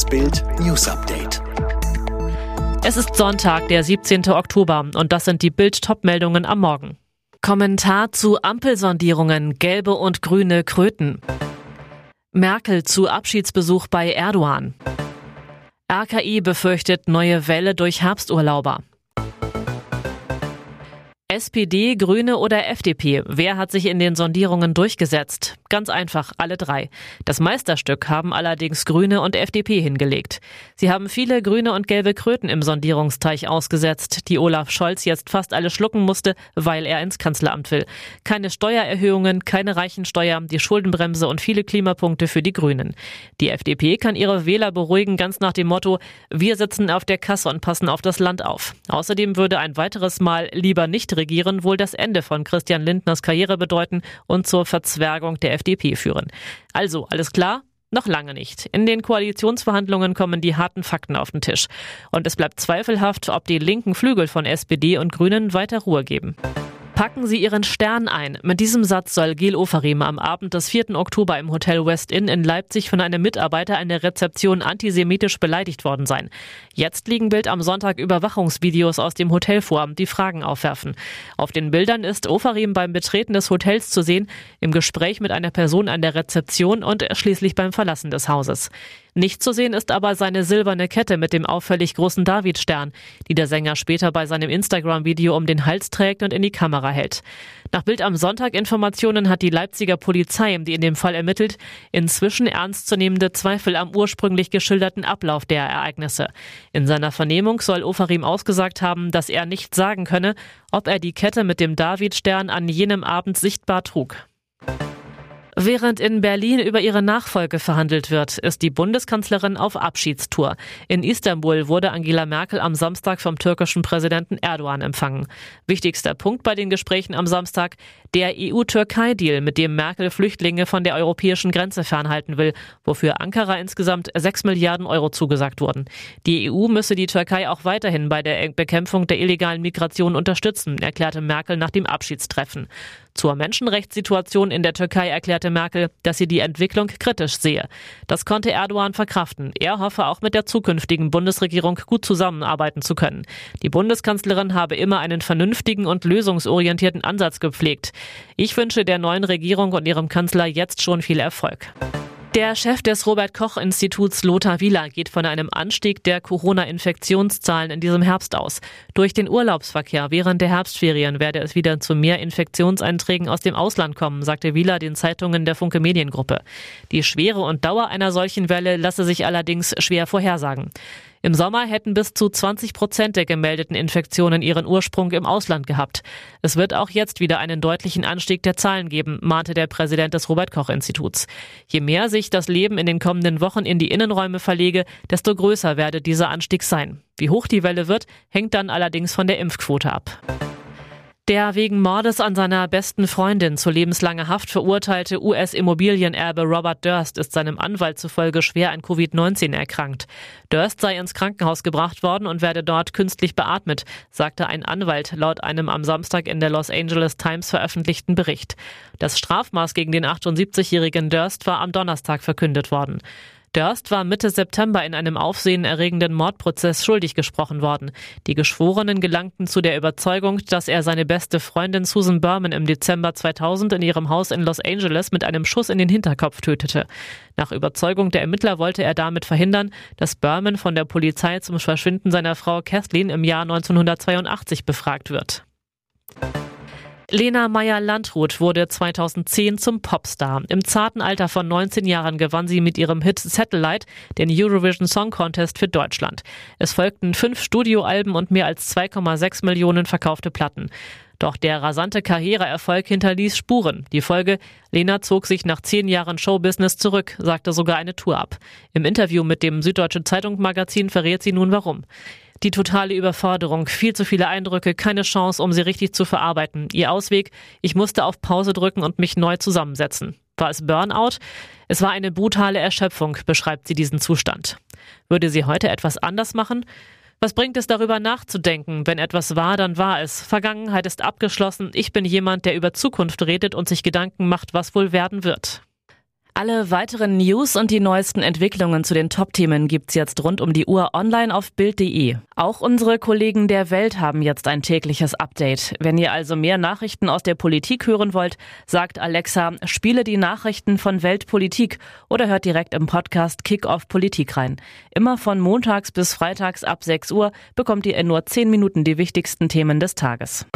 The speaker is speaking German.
Das Bild News Update. Es ist Sonntag, der 17. Oktober und das sind die Bild Topmeldungen am Morgen. Kommentar zu Ampelsondierungen gelbe und grüne Kröten. Merkel zu Abschiedsbesuch bei Erdogan. RKI befürchtet neue Welle durch Herbsturlauber. SPD, Grüne oder FDP? Wer hat sich in den Sondierungen durchgesetzt? Ganz einfach, alle drei. Das Meisterstück haben allerdings Grüne und FDP hingelegt. Sie haben viele grüne und gelbe Kröten im Sondierungsteich ausgesetzt, die Olaf Scholz jetzt fast alle schlucken musste, weil er ins Kanzleramt will. Keine Steuererhöhungen, keine Reichensteuer, die Schuldenbremse und viele Klimapunkte für die Grünen. Die FDP kann ihre Wähler beruhigen, ganz nach dem Motto, wir sitzen auf der Kasse und passen auf das Land auf. Außerdem würde ein weiteres Mal lieber nicht regieren wohl das Ende von Christian Lindners Karriere bedeuten und zur Verzwergung der FDP führen. Also, alles klar? Noch lange nicht. In den Koalitionsverhandlungen kommen die harten Fakten auf den Tisch. Und es bleibt zweifelhaft, ob die linken Flügel von SPD und Grünen weiter Ruhe geben. Packen Sie Ihren Stern ein. Mit diesem Satz soll Gil Oferim am Abend des 4. Oktober im Hotel West Inn in Leipzig von einem Mitarbeiter an der Rezeption antisemitisch beleidigt worden sein. Jetzt liegen Bild am Sonntag Überwachungsvideos aus dem Hotel vor, die Fragen aufwerfen. Auf den Bildern ist Oferim beim Betreten des Hotels zu sehen, im Gespräch mit einer Person an der Rezeption und schließlich beim Verlassen des Hauses. Nicht zu sehen ist aber seine silberne Kette mit dem auffällig großen Davidstern, die der Sänger später bei seinem Instagram-Video um den Hals trägt und in die Kamera hält. Nach Bild am Sonntag Informationen hat die Leipziger Polizei, die in dem Fall ermittelt, inzwischen ernstzunehmende Zweifel am ursprünglich geschilderten Ablauf der Ereignisse. In seiner Vernehmung soll Ofarim ausgesagt haben, dass er nicht sagen könne, ob er die Kette mit dem Davidstern an jenem Abend sichtbar trug. Während in Berlin über ihre Nachfolge verhandelt wird, ist die Bundeskanzlerin auf Abschiedstour. In Istanbul wurde Angela Merkel am Samstag vom türkischen Präsidenten Erdogan empfangen. Wichtigster Punkt bei den Gesprächen am Samstag, der EU-Türkei-Deal, mit dem Merkel Flüchtlinge von der europäischen Grenze fernhalten will, wofür Ankara insgesamt 6 Milliarden Euro zugesagt wurden. Die EU müsse die Türkei auch weiterhin bei der Bekämpfung der illegalen Migration unterstützen, erklärte Merkel nach dem Abschiedstreffen. Zur Menschenrechtssituation in der Türkei erklärte Merkel, dass sie die Entwicklung kritisch sehe. Das konnte Erdogan verkraften. Er hoffe auch mit der zukünftigen Bundesregierung gut zusammenarbeiten zu können. Die Bundeskanzlerin habe immer einen vernünftigen und lösungsorientierten Ansatz gepflegt. Ich wünsche der neuen Regierung und ihrem Kanzler jetzt schon viel Erfolg. Der Chef des Robert Koch Instituts Lothar Wieler geht von einem Anstieg der Corona-Infektionszahlen in diesem Herbst aus. Durch den Urlaubsverkehr während der Herbstferien werde es wieder zu mehr Infektionseinträgen aus dem Ausland kommen, sagte Wieler den Zeitungen der Funke Mediengruppe. Die Schwere und Dauer einer solchen Welle lasse sich allerdings schwer vorhersagen. Im Sommer hätten bis zu 20 Prozent der gemeldeten Infektionen ihren Ursprung im Ausland gehabt. Es wird auch jetzt wieder einen deutlichen Anstieg der Zahlen geben, mahnte der Präsident des Robert Koch Instituts. Je mehr sich das Leben in den kommenden Wochen in die Innenräume verlege, desto größer werde dieser Anstieg sein. Wie hoch die Welle wird, hängt dann allerdings von der Impfquote ab. Der wegen Mordes an seiner besten Freundin zu lebenslanger Haft verurteilte US-Immobilienerbe Robert Durst ist seinem Anwalt zufolge schwer an Covid-19 erkrankt. Durst sei ins Krankenhaus gebracht worden und werde dort künstlich beatmet, sagte ein Anwalt laut einem am Samstag in der Los Angeles Times veröffentlichten Bericht. Das Strafmaß gegen den 78-jährigen Durst war am Donnerstag verkündet worden. Durst war Mitte September in einem aufsehenerregenden Mordprozess schuldig gesprochen worden. Die Geschworenen gelangten zu der Überzeugung, dass er seine beste Freundin Susan Berman im Dezember 2000 in ihrem Haus in Los Angeles mit einem Schuss in den Hinterkopf tötete. Nach Überzeugung der Ermittler wollte er damit verhindern, dass Berman von der Polizei zum Verschwinden seiner Frau Kathleen im Jahr 1982 befragt wird. Lena Meyer-Landrut wurde 2010 zum Popstar. Im zarten Alter von 19 Jahren gewann sie mit ihrem Hit Satellite den Eurovision Song Contest für Deutschland. Es folgten fünf Studioalben und mehr als 2,6 Millionen verkaufte Platten. Doch der rasante Karriereerfolg hinterließ Spuren. Die Folge, Lena zog sich nach zehn Jahren Showbusiness zurück, sagte sogar eine Tour ab. Im Interview mit dem Süddeutsche Zeitung Magazin verrät sie nun warum. Die totale Überforderung, viel zu viele Eindrücke, keine Chance, um sie richtig zu verarbeiten. Ihr Ausweg, ich musste auf Pause drücken und mich neu zusammensetzen. War es Burnout? Es war eine brutale Erschöpfung, beschreibt sie diesen Zustand. Würde sie heute etwas anders machen? Was bringt es darüber nachzudenken? Wenn etwas war, dann war es. Vergangenheit ist abgeschlossen. Ich bin jemand, der über Zukunft redet und sich Gedanken macht, was wohl werden wird. Alle weiteren News und die neuesten Entwicklungen zu den Top-Themen gibt's jetzt rund um die Uhr online auf Bild.de. Auch unsere Kollegen der Welt haben jetzt ein tägliches Update. Wenn ihr also mehr Nachrichten aus der Politik hören wollt, sagt Alexa, spiele die Nachrichten von Weltpolitik oder hört direkt im Podcast Kick Off Politik rein. Immer von montags bis freitags ab 6 Uhr bekommt ihr in nur 10 Minuten die wichtigsten Themen des Tages.